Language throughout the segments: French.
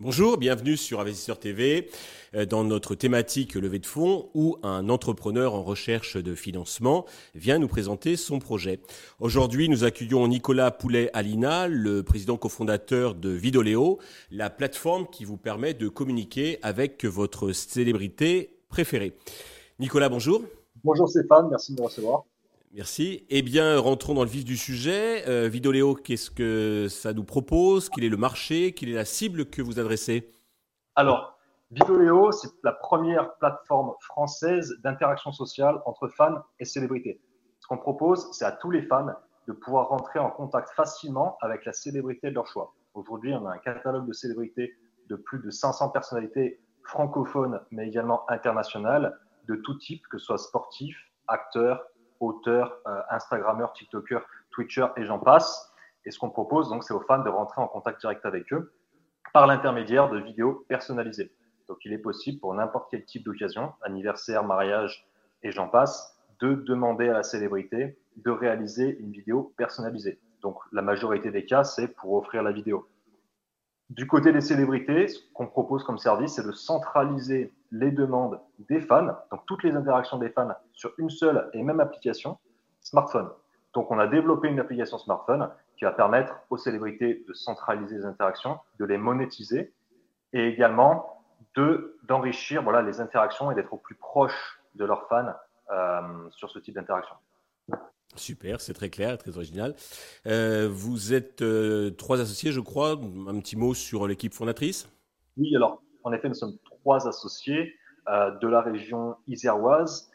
Bonjour, bienvenue sur Investisseur TV euh, dans notre thématique levée de fonds où un entrepreneur en recherche de financement vient nous présenter son projet. Aujourd'hui, nous accueillons Nicolas Poulet-Alina, le président cofondateur de Vidoléo, la plateforme qui vous permet de communiquer avec votre célébrité préférée. Nicolas, bonjour. Bonjour Stéphane, merci de me recevoir. Merci. Eh bien, rentrons dans le vif du sujet. Euh, Vidoléo, qu'est-ce que ça nous propose? Quel est le marché? Quelle est la cible que vous adressez? Alors, Vidoléo, c'est la première plateforme française d'interaction sociale entre fans et célébrités. Ce qu'on propose, c'est à tous les fans de pouvoir rentrer en contact facilement avec la célébrité de leur choix. Aujourd'hui, on a un catalogue de célébrités de plus de 500 personnalités francophones, mais également internationales, de tout type, que ce soit sportifs, acteurs, auteurs, euh, Instagrammeurs, TikTokers, Twitchers et j'en passe. Et ce qu'on propose, donc, c'est aux fans de rentrer en contact direct avec eux par l'intermédiaire de vidéos personnalisées. Donc, il est possible pour n'importe quel type d'occasion, anniversaire, mariage et j'en passe, de demander à la célébrité de réaliser une vidéo personnalisée. Donc, la majorité des cas, c'est pour offrir la vidéo. Du côté des célébrités, ce qu'on propose comme service, c'est de centraliser les demandes des fans, donc toutes les interactions des fans sur une seule et même application, smartphone. Donc on a développé une application smartphone qui va permettre aux célébrités de centraliser les interactions, de les monétiser et également de d'enrichir voilà les interactions et d'être au plus proche de leurs fans euh, sur ce type d'interaction. Super, c'est très clair, très original. Euh, vous êtes euh, trois associés, je crois. Un petit mot sur l'équipe fondatrice? Oui, alors, en effet, nous sommes trois associés euh, de la région iséroise.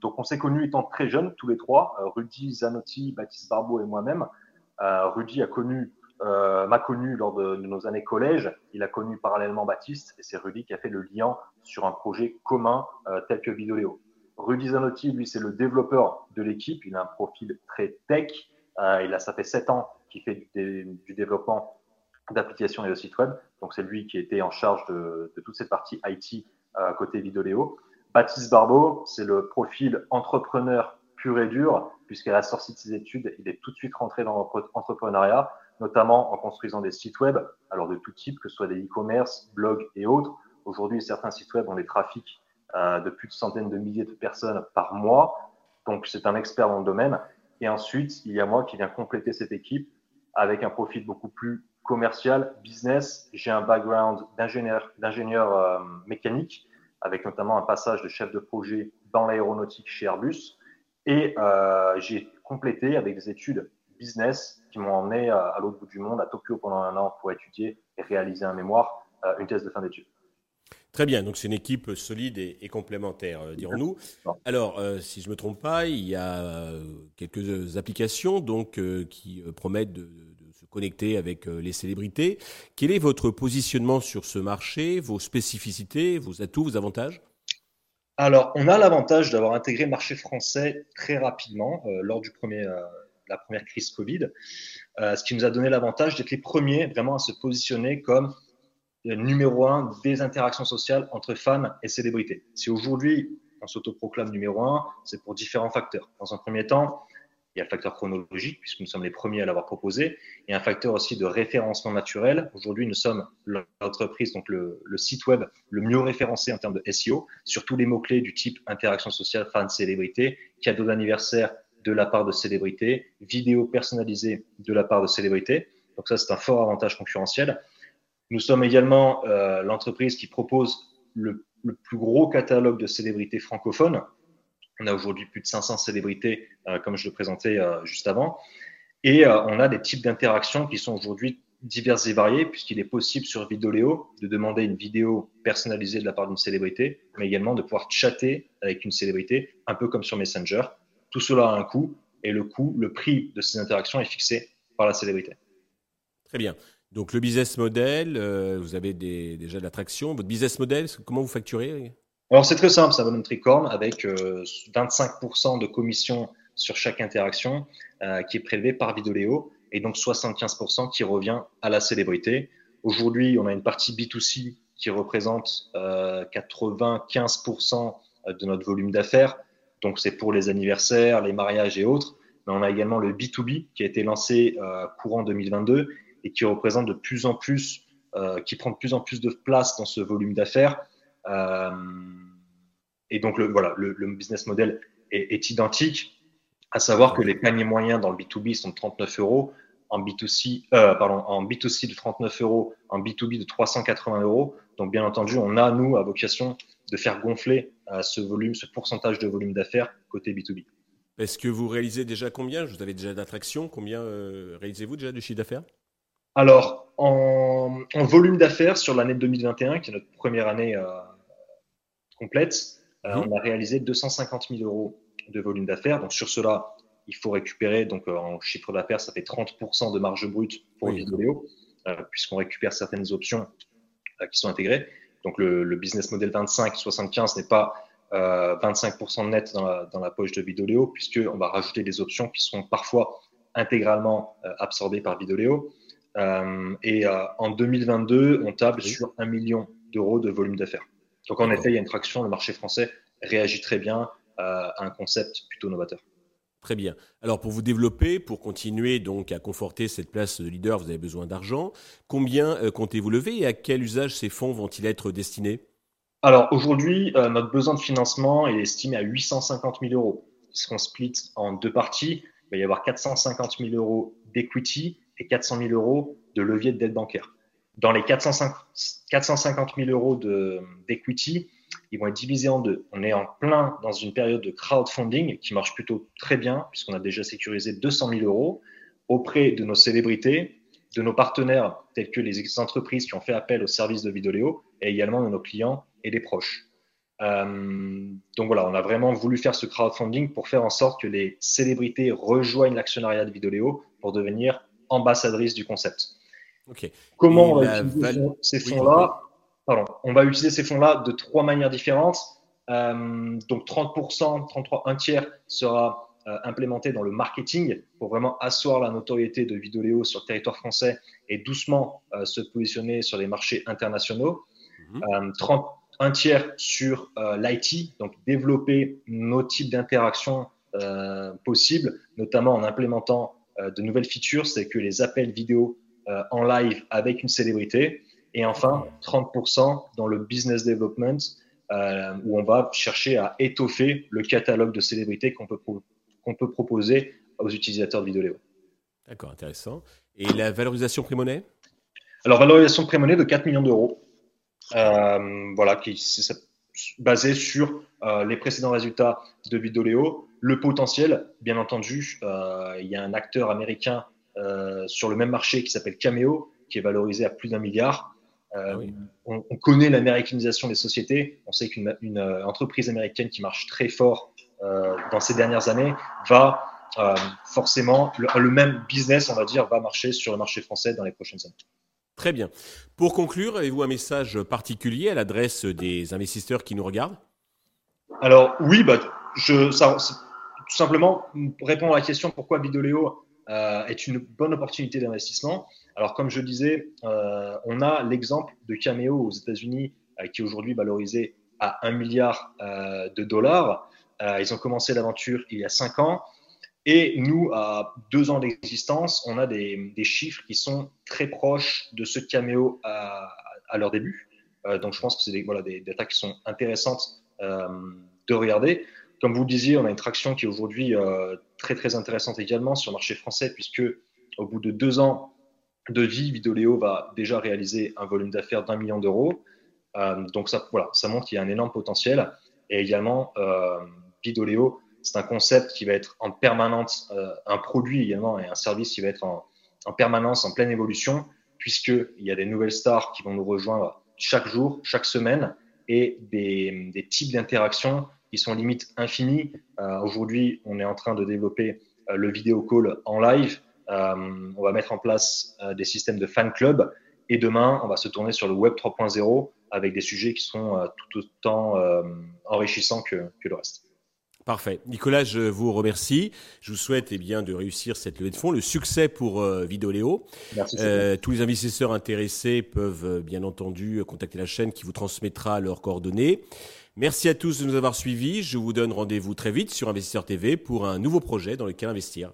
donc, on s'est connus étant très jeunes, tous les trois, Rudy Zanotti, Baptiste Barbeau et moi-même. Rudy a connu, m'a connu lors de, nos années collège. Il a connu parallèlement Baptiste et c'est Rudy qui a fait le lien sur un projet commun tel que Vidoléo. Rudy Zanotti, lui, c'est le développeur de l'équipe. Il a un profil très tech. Euh, il a, ça fait sept ans qu'il fait du, développement d'applications et de sites web. Donc, c'est lui qui était en charge de, toute cette partie IT euh, côté Vidoléo. Baptiste Barbeau, c'est le profil entrepreneur pur et dur, puisqu'à la sortie de ses études, il est tout de suite rentré dans l'entrepreneuriat, notamment en construisant des sites web, alors de tout type, que ce soit des e-commerce, blogs et autres. Aujourd'hui, certains sites web ont des trafics euh, de plus de centaines de milliers de personnes par mois. Donc, c'est un expert dans le domaine. Et ensuite, il y a moi qui viens compléter cette équipe avec un profil beaucoup plus commercial, business. J'ai un background d'ingénieur, d'ingénieur euh, mécanique, avec notamment un passage de chef de projet dans l'aéronautique chez Airbus. Et euh, j'ai complété avec des études business qui m'ont emmené à, à l'autre bout du monde, à Tokyo pendant un an pour étudier et réaliser un mémoire, une thèse de fin d'études. Très bien, donc c'est une équipe solide et, complémentaire, euh, dirons-nous. Alors, euh, si je ne me trompe pas, il y a euh, quelques applications donc, qui promettent de, connecter avec les célébrités. Quel est votre positionnement sur ce marché, vos spécificités, vos atouts, vos avantages? Alors, on a l'avantage d'avoir intégré le marché français très rapidement lors du premier, la première crise Covid, ce qui nous a donné l'avantage d'être les premiers vraiment à se positionner comme numéro un des interactions sociales entre fans et célébrités. Si aujourd'hui on s'autoproclame numéro un, c'est pour différents facteurs. Dans un premier temps, il y a le facteur chronologique, puisque nous sommes les premiers à l'avoir proposé. A un facteur aussi de référencement naturel. Aujourd'hui, nous sommes l'entreprise, donc le, site web le mieux référencé en termes de SEO, sur tous les mots-clés du type interaction sociale, fan, célébrité, cadeau d'anniversaire de la part de célébrité, vidéo personnalisée de la part de célébrité. Donc ça, c'est un fort avantage concurrentiel. Nous sommes également euh, l'entreprise qui propose le, plus gros catalogue de célébrités francophones. On a aujourd'hui plus de 500 célébrités, euh, comme je le présentais euh, juste avant. Et on a des types d'interactions qui sont aujourd'hui diverses et variées, puisqu'il est possible sur Vidoléo de demander une vidéo personnalisée de la part d'une célébrité, mais également de pouvoir chatter avec une célébrité, un peu comme sur Messenger. Tout cela a un coût, et le coût, le prix de ces interactions est fixé par la célébrité. Très bien. Donc le business model, euh, vous avez déjà de l'attraction. Votre business model, comment vous facturez? Alors c'est très simple, ça va une tricorne avec 25% euh, de commission sur chaque interaction euh, qui est prélevée par Vidoléo et donc 75% qui revient à la célébrité. Aujourd'hui, on a une partie B2C qui représente 95% de notre volume d'affaires. Donc, c'est pour les anniversaires, les mariages et autres. Mais on a également le B2B qui a été lancé courant 2022 et qui représente de plus en plus, qui prend de plus en plus de place dans ce volume d'affaires. Et donc, le, voilà, le, le business model est, est identique à savoir que les paniers moyens dans le B2B sont de 39 euros, en B2C, euh, pardon, en B2C de 39 euros, en B2B de 380 euros. Donc, bien entendu, on a, nous, à vocation de faire gonfler euh, ce volume, ce pourcentage de volume d'affaires côté B2B. Est-ce que vous réalisez déjà combien? Vous avez déjà d'attractions Combien euh, réalisez-vous déjà de chiffre d'affaires? Alors, en, en, volume d'affaires sur l'année 2021, qui est notre première année euh, mmh. on a réalisé 250 000 euros de volume d'affaires. Donc sur cela, il faut récupérer, donc euh, en chiffre d'affaires, ça fait 30% de marge brute pour oui. Vidéo, euh, puisqu'on récupère certaines options euh, qui sont intégrées. Donc le, le business model 25-75 n'est pas 25% net dans la, dans la, poche de Vidéo, puisqu'on va rajouter des options qui seront parfois intégralement absorbées par Vidéo. et en 2022, on table sur 1 million d'euros de volume d'affaires. Donc en effet, il y a une traction, le marché français réagit très bien un concept plutôt novateur. Très bien. Alors pour vous développer, pour continuer donc à conforter cette place de leader, vous avez besoin d'argent. Combien euh, comptez-vous lever et à quel usage ces fonds vont-ils être destinés? Alors aujourd'hui, euh, notre besoin de financement est estimé à 850 000 euros, qui seront split en deux parties. Il va y avoir 450 000 euros d'equity et 400 000 euros de levier de dette bancaire. Dans les 450 000 euros d'equity, ils vont être divisés en deux. On est en plein dans une période de crowdfunding qui marche plutôt très bien, puisqu'on a déjà sécurisé 200 000 euros auprès de nos célébrités, de nos partenaires tels que les entreprises qui ont fait appel au service de Vidéo et également de nos clients et des proches. Euh, donc voilà, on a vraiment voulu faire ce crowdfunding pour faire en sorte que les célébrités rejoignent l'actionnariat de Vidéo pour devenir ambassadrices du concept. Comment on va utiliser ces fonds-là on va utiliser ces fonds-là de trois manières différentes. Euh, donc 30%, 33, un tiers sera euh, implémenté dans le marketing pour vraiment asseoir la notoriété de Vidéo sur le territoire français et doucement euh, se positionner sur les marchés internationaux. Mmh. 30, un tiers sur l'IT, donc développer nos types d'interactions possibles, notamment en implémentant de nouvelles features, c'est que les appels vidéo en live avec une célébrité, et enfin, 30% dans le business development, euh, où on va chercher à étoffer le catalogue de célébrités qu'on peut, qu'on peut proposer aux utilisateurs de Vidéo. D'accord, intéressant. Et la valorisation pré-monnaie? Alors, valorisation pré-monnaie de 4 millions d'euros. Euh, voilà, qui est basé sur euh, les précédents résultats de Vidéo. Le potentiel, bien entendu, euh, il y a un acteur américain euh, sur le même marché qui s'appelle Cameo, qui est valorisé à plus d'un milliard. Euh, ah on, on, connaît l'américanisation des sociétés. On sait qu'une une, euh, entreprise américaine qui marche très fort dans ces dernières années va forcément, le, le, même business, on va dire, va marcher sur le marché français dans les prochaines années. Très bien. Pour conclure, avez-vous un message particulier à l'adresse des investisseurs qui nous regardent? Alors oui, bah, je, ça, tout simplement répondre à la question pourquoi Vidéo euh, est une bonne opportunité d'investissement. Alors, comme je disais, euh, on a l'exemple de Cameo aux États-Unis euh, qui est aujourd'hui valorisé à 1 milliard de dollars. Ils ont commencé l'aventure il y a 5 ans. Et nous, à deux ans d'existence, on a des, chiffres qui sont très proches de ceux de Cameo à, leur début. donc, je pense que c'est des attaques qui sont intéressantes de regarder. Comme vous le disiez, on a une traction qui est aujourd'hui euh, très très intéressante également sur le marché français, puisque au bout de deux ans de vie, Vidéo va déjà réaliser un volume d'affaires d'un million d'euros. Euh, donc ça, voilà, ça montre qu'il y a un énorme potentiel. Et également, euh, Vidéo, c'est un concept qui va être en permanence, euh, un produit également et un service qui va être en, en permanence, en pleine évolution, puisqu'il y a des nouvelles stars qui vont nous rejoindre chaque jour, chaque semaine, et des, des types d'interactions qui sont limite infinies. Euh, Aujourd'hui, on est en train de développer euh, le vidéo call en live. Euh, on va mettre en place des systèmes de fan club. Et demain, on va se tourner sur le web 3.0 avec des sujets qui sont tout autant enrichissants que, que le reste. Parfait. Nicolas, je vous remercie. Je vous souhaite eh bien, de réussir cette levée de fonds, le succès pour euh, Vidéo. Merci. Euh, tous les investisseurs intéressés peuvent bien entendu contacter la chaîne qui vous transmettra leurs coordonnées. Merci à tous de nous avoir suivis. Je vous donne rendez-vous très vite sur Investisseur TV pour un nouveau projet dans lequel investir.